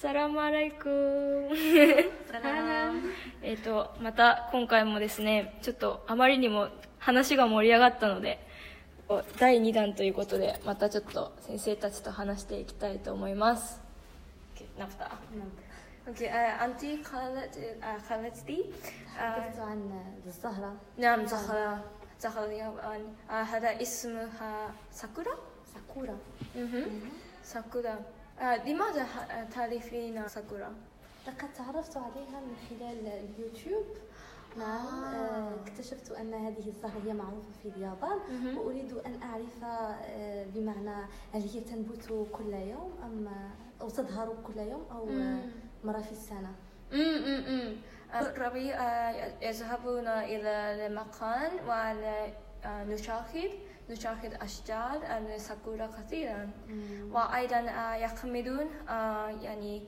サラマライクムえっと、また今回もですね、ちょっとあまりにも話が盛り上がったので、第2弾ということで、またちょっと先生たちと話していきたいと思います。نبدأ. اوكي آه، انت قالت آه، قالتي آه، حدثت عن الزهرة نعم زهرة زهرة اليابان آه، هذا اسمها ساكورا ساكورا ساكورا آه، لماذا تعرفين ساكورا؟ لقد تعرفت عليها من خلال اليوتيوب نعم آه. اكتشفت أن هذه الزهرة هي معروفة في اليابان مهم. وأريد أن أعرف آه، بمعنى هل هي تنبت كل يوم أم أو تظهر كل يوم آه، مم. مرة في السنة امم الربيع آه، يذهبون إلى المكان ونشاهد نشاهد أشجار الساكورا كثيرا وأيضا آه، يحملون آه، يعني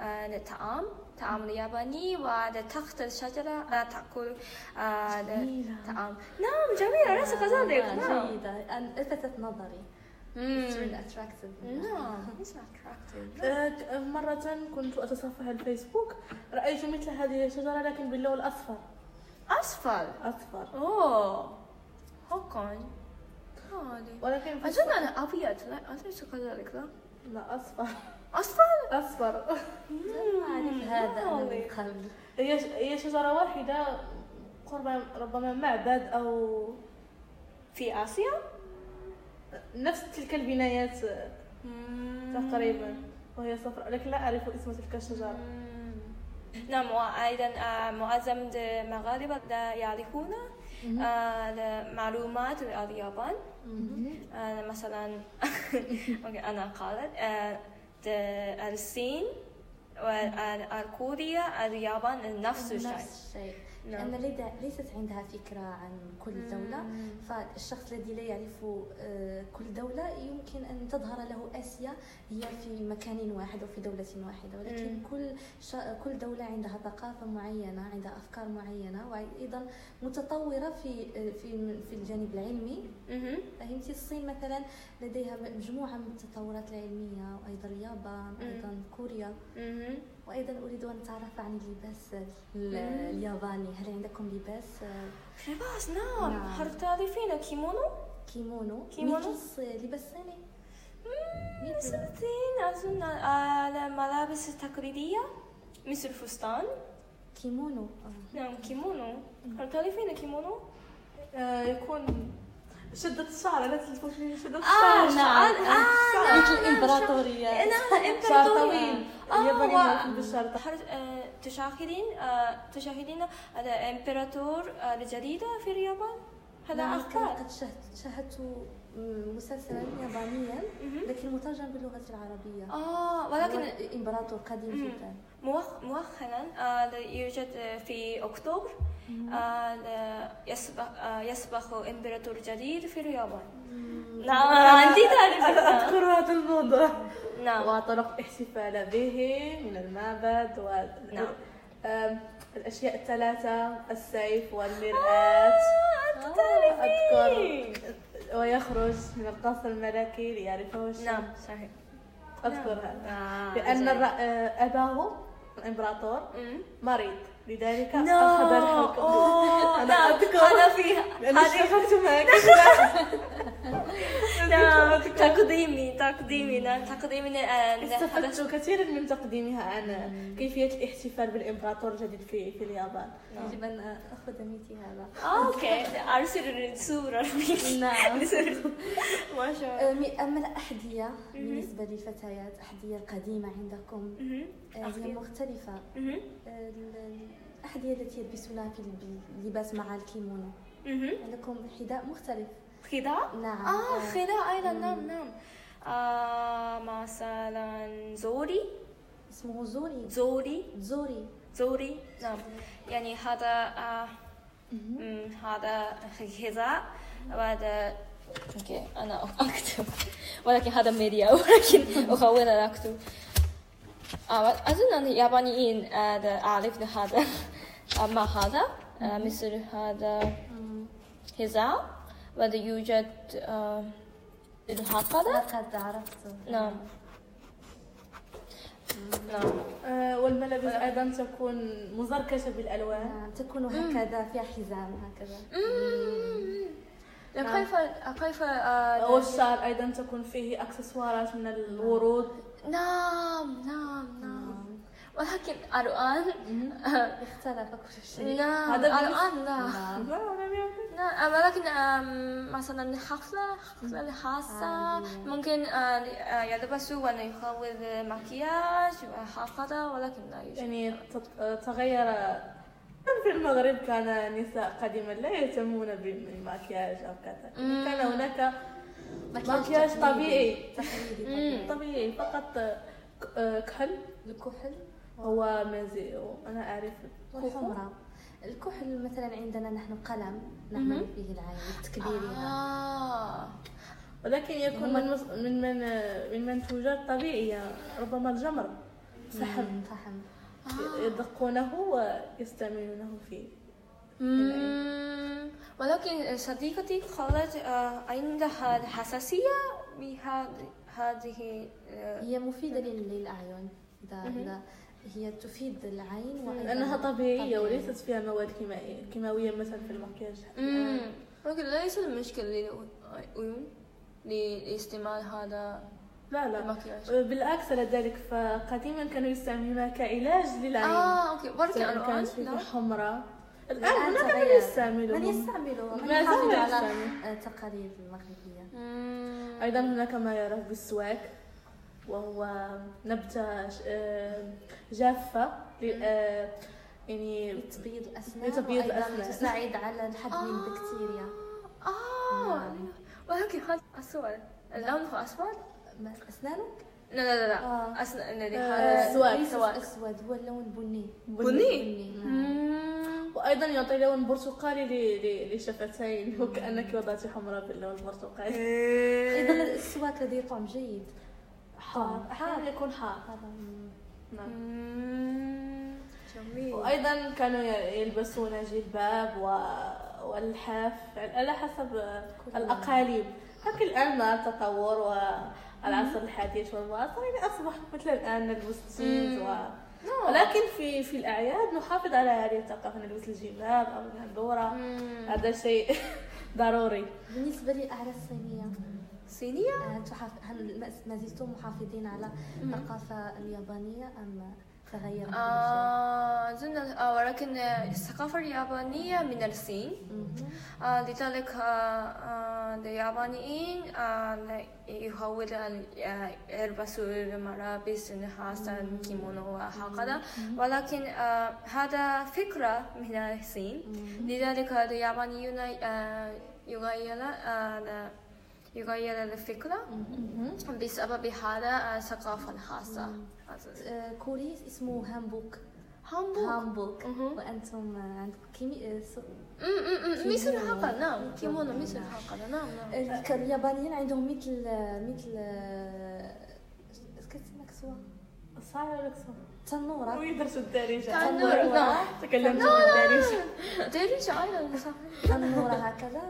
آه، الطعام طعام الياباني وتحت الشجرة آه، تأكل آه، جميلة. طعام. نعم جميلة ليس كذلك آه، نعم. جيدة لفتت نظري. It's مم. really attractive. نعم it's attractive. آه، مرة كنت أتصفح الفيسبوك. رأيت مثل هذه الشجرة لكن باللون الأصفر. أصفر؟ أصفر. أوه. حقا هذه ولكن في أظن أنا أبيض. لا أليس كذلك لا. لا أصفر. أصفر؟ أصفر. أعرف هذا هي هي شجرة واحدة قرب ربما معبد أو في آسيا؟ نفس تلك البنايات تقريبا وهي صفراء لكن لا أعرف اسم تلك الشجرة. نعم وأيضا آه، معظم المغاربة لا يعرفون معلومات اليابان آه، مثلا أنا قالت آه، الصين والكوريا اليابان نفس الشيء. نعم. لأن ليد- ليست عندها فكرة عن كل دولة فالشخص الذي لا يعرف آه، كل دولة يمكن أن تظهر له آسيا هي في مكان واحد أو في دولة واحدة ولكن مم. كل شا- كل دولة عندها ثقافة معينة عندها أفكار معينة وأيضا متطورة في آه، في في الجانب العلمي. فهمتي الصين مثلا لديها مجموعة من التطورات العلمية وأيضا اليابان أيضا كوريا. وأيضا أريد أن اتعرف عن اللباس ال- الياباني. هل عندكم لباس؟ آه، لباس نعم. نعم. هل تعرفين كيمونو؟ كيمونو. كيمونو؟ لباس صيني. أظن آه، الملابس التقليدية مثل فستان. كيمونو. آه. نعم كيمونو. هل تعرفين كيمونو؟ آه، يكون شدة الشعر. لا تلفوش شدة آه، الشعر. نعم. شعر- آه، شعر- مثل الامبراطورية نعم شعر إمبراطورية. طويل. آه، هل آه، تشاهدين آه، تشاهدين الإمبراطور الجديدة في اليابان؟ هذا نعم، أخبار لقد شاهدت مسلسلا يابانيا لكن مترجم باللغة العربية. آه ولكن هو إمبراطور قديم. جدا. مؤخ- مؤخرا يوجد في أكتوبر يسبق إمبراطور جديد في اليابان. نعم أنت تعرفين. أذكر هذا الموضوع. نعم. وطرق الاحتفال به من المعبد و نعم. الأشياء الثلاثة السيف والمرآة. أنت تعرفين أذكر. ويخرج من القصر الملكي ليعرفه الشمس. نعم صحيح. أذكر هذا. آه، لأن آه، أباه الإمبراطور. مريض. لذلك نو أخذ الحكم أوه، أنا أذكر. هذا في لأني هذه اشتغلت معك. نعم تقديمي تقديمي نعم تقديمي استفدت كثيرا من تقديمها عن كيفية الاحتفال بالإمبراطور الجديد في في اليابان. يجب أن أخذ مثل هذا. OK أرسل الصورة. لي. نعم ما شاء الله. أما الأحذية بالنسبة للفتيات الاحذيه القديمة عندكم. آه، هي أحذية. آه، الأحذية التي يلبسونها في اللباس مع الكيمونو. عندكم حذاء مختلف. خداع نعم. آه آه. خداع أيضا نعم نعم. آه مثلا زوري. اسمه زوري. زوري. زوري. زوري نعم. يعني هذا آه هذا حذاء. وهذا OK أنا أكتب. ولكن هذا ميديا ولكن أحاول أن أكتب. آه أظن أن اليابانيين آه، أعرف هذا. آه، ما هذا آه، مثل هذا حذاء وهذا يوجد آه، هكذا لقد عرفت نعم نعم آه، والملابس أيضا تكون مزركشة بالألوان. نعم تكون هكذا فيها حزام هكذا. لا، كيف كيف آه، والشعر أيضا تكون فيه أكسسوارات من الورود. نعم نعم نعم. ولكن الآن اختلف كل شيء هذا بالنسبة- الآن لا. نعم ولكن مثلا حفلة حفلة خاصة عادية. ممكن آه، آه، يلبسوا ويخوض مكياج وهكذا ولكن لا يوجد يعني تط- تغير في المغرب كان النساء قديما لا يهتمون بالمكياج أو كذا مم. كان هناك مكياج. طبيعي. طبيعي. فقط آه، كحل الكحل هو مزي أنا أعرف والحمرة. الكحل مثلا عندنا نحن قلم نعمل. به العين لتكبيرها آه. ولكن يكون من مص- من من من منتوجات طبيعية ربما الجمر. فحم. فحم. يدقونه ويستعملونه فيه مم. ولكن صديقتي قالت آه، عندها حساسية بهذه هي مفيدة لل- للأعين. إذا هي تفيد العين وأيضا لأنها طبيعية وليست فيها مواد كيميائيه كيماوية مثلا في المكياج. مم. ولكن ليس المشكلة للعيون لاستعمال هذا لا لا. المكياج. بالعكس على ذلك فقديما كانوا يستعملونها كعلاج للعين. آه أوكي. ولكن سواء الآن كانت حمراء الآن هناك من تغير. يستعملون من يستعملوا من يحافظ على يستعمل. تقاليد المغربية. مم. أيضا هناك ما يعرف بالسواك. وهو نبتة ش- آه، جافة ل- آه، يعني لتبييض الأسنان لتبييض وأيضا الأسنان. تساعد على الحد من آه. البكتيريا نعم. ولكن هذا أسود لونه أسود؟ ما- أسنانك؟ لا لا لا لا آه. أسن... الذي آه، هذا سواك. ليس سواك أسود هو اللون بني بني؟ نعم. مم. وأيضا يعطي لون برتقالي ل- ل- للشفتين وكأنك وضعتي حمراء باللون البرتقالي أيضا السواك لديه طعم جيد حار. أحيانا يكون حار. هذا مم. نعم. جميل. وأيضا كانوا يلبسون جلباب و... والحاف على حسب الأقاليم. لكن الآن مع التطور والعصر الحديث والمعاصر يعني اصبح مثل الآن نلبس جينز و... ولكن في في الأعياد نحافظ على هذه الثقافه نلبس الجلباب أو الهندورة. هذا شيء ضروري. بالنسبة للأعراس الصينية صينية؟ آه،. هل ما- زلتم محافظين على الثقافة اليابانية أم تغير؟ آه، أظن آه، ولكن الثقافة اليابانية من الصين. آه، لذلك آه، آه، اليابانيين آه، يحاول أن آه، يلبسوا الملابس خاصة كيمونو وهكذا ولكن آه، هذا فكرة من الصين لذلك اليابانيون آه، يغير آه، يغير الفكرة. بسبب هذا الثقافة الخاصة آه، كوري اسمه هانبوك. هانبوك؟ هانبوك. مهم. وأنتم آه، عندكم كيمي آه، مثل. هكذا نعم. كيمونو مثل هكذا نعم نعم. اليابانيين عندهم مثل مثل آه، كتسمى كسوة صار ولا كسر تنورة. ويدرسوا الدارجه تنورة، نعم. تكلمت بالدارجه دارجة أيضا صح. تنورة هكذا.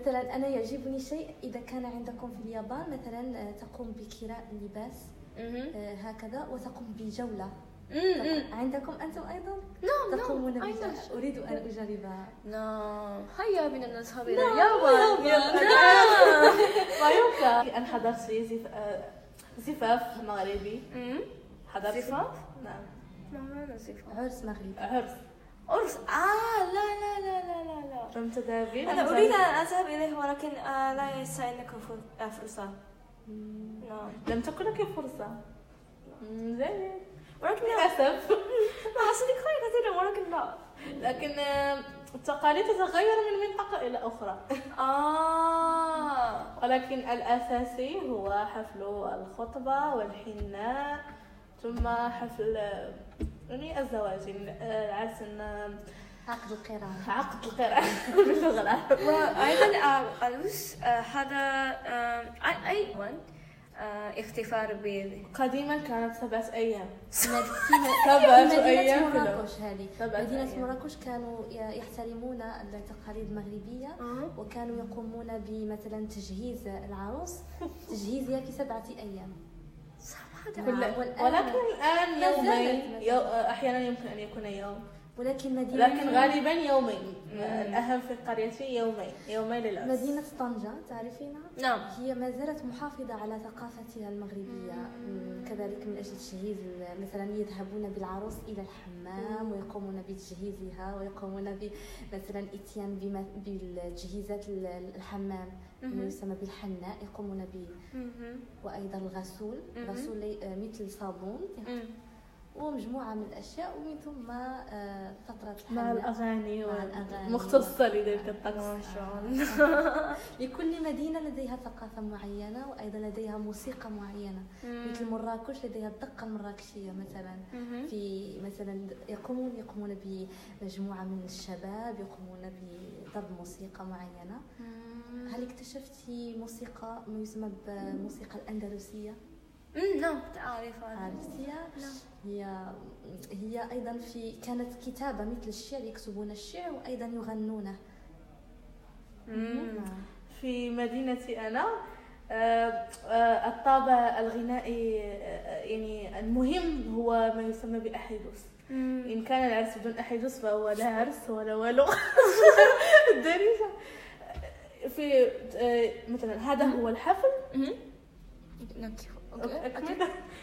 مثلا أنا يعجبني شيء إذا كان عندكم في اليابان مثلا آه، تقوم بكراء لباس. آه، هكذا وتقوم بجولة. عندكم أنتم أيضا؟ نعم تقومون نعم بجولة. أيضا أريد أن أجربها. نعم. هيا بنا نذهب إلى اليابان. ما يمكن أن حضرت لي زف... آه، زفاف مغربي. حضرت؟ زفاف؟ نعم. ما هذا زفاف. عرس مغربي. عرس. عرس آه لا لا لا لا لا لا. فهمت دافي أنا أريد أن أذهب إليه ولكن آه، لا فر- آه، فرصة نعم. لم تكن لك فرصة. مم، زين. ولكن للأسف. مع أصدقائي كثيرا ولكن لا. لكن التقاليد تتغير من منطقة إلى أخرى. آه. ولكن الأساسي هو حفل الخطبة والحناء ثم حفل يعني الزواج. عرس آه، عقد القران. عقد القراءة باللغة العربية وأيضا العروس آه، هذا أي- احتفال به قديما كانت سبعة أيام. سبعة مدينة أيام في. مراكش هذه. مدينة. مراكش كانوا يحترمون التقاليد المغربية وكانوا يقومون بمثلا تجهيز العروس. تجهيزها في سبعة أيام. والآن- ولكن الآن يومين يو... أحيانا يمكن أن يكون يوم. ولكن مدينة لكن غالبا يومين. الأهم في قريتي يومين. يومين للعرس مدينة طنجة تعرفينها؟ نعم. هي ما زالت محافظة على ثقافتها المغربية. كذلك من أجل تجهيز مثلا يذهبون بالعروس إلى الحمام ويقومون بتجهيزها ويقومون مثلا إتيان بالتجهيزات ال- الحمام. ما يسمى بالحناء يقومون به. وأيضا الغسول. غسول آه، مثل صابون. ومجموعة من الأشياء ومن ثم آه، فترة مع الأغاني مع الأغاني. مختصة لذلك الطقس شاء الله لكل مدينة لديها ثقافة معينة وأيضا لديها موسيقى معينة. مثل مراكش لديها الدقة المراكشية مثلا. في مثلا يقومون يقومون بمجموعة من الشباب يقومون بضرب موسيقى معينة. هل اكتشفتي موسيقى ما يسمى بالموسيقى الأندلسية؟ نعم تعرف عرفتيها نعم. هي هي أيضا في كانت كتابة مثل الشعر يكتبون الشعر وأيضا يغنونه. نعم. في مدينتي أنا آه، آه، الطابع الغنائي آه، يعني المهم هو ما يسمى بأحيدوس. مم. إن كان العرس بدون أحيدوس فهو لا عرس ولا والو. الدارجة في مثلا هذا هو الحفل. مهم. نعم، كيف- أوكي. أكمل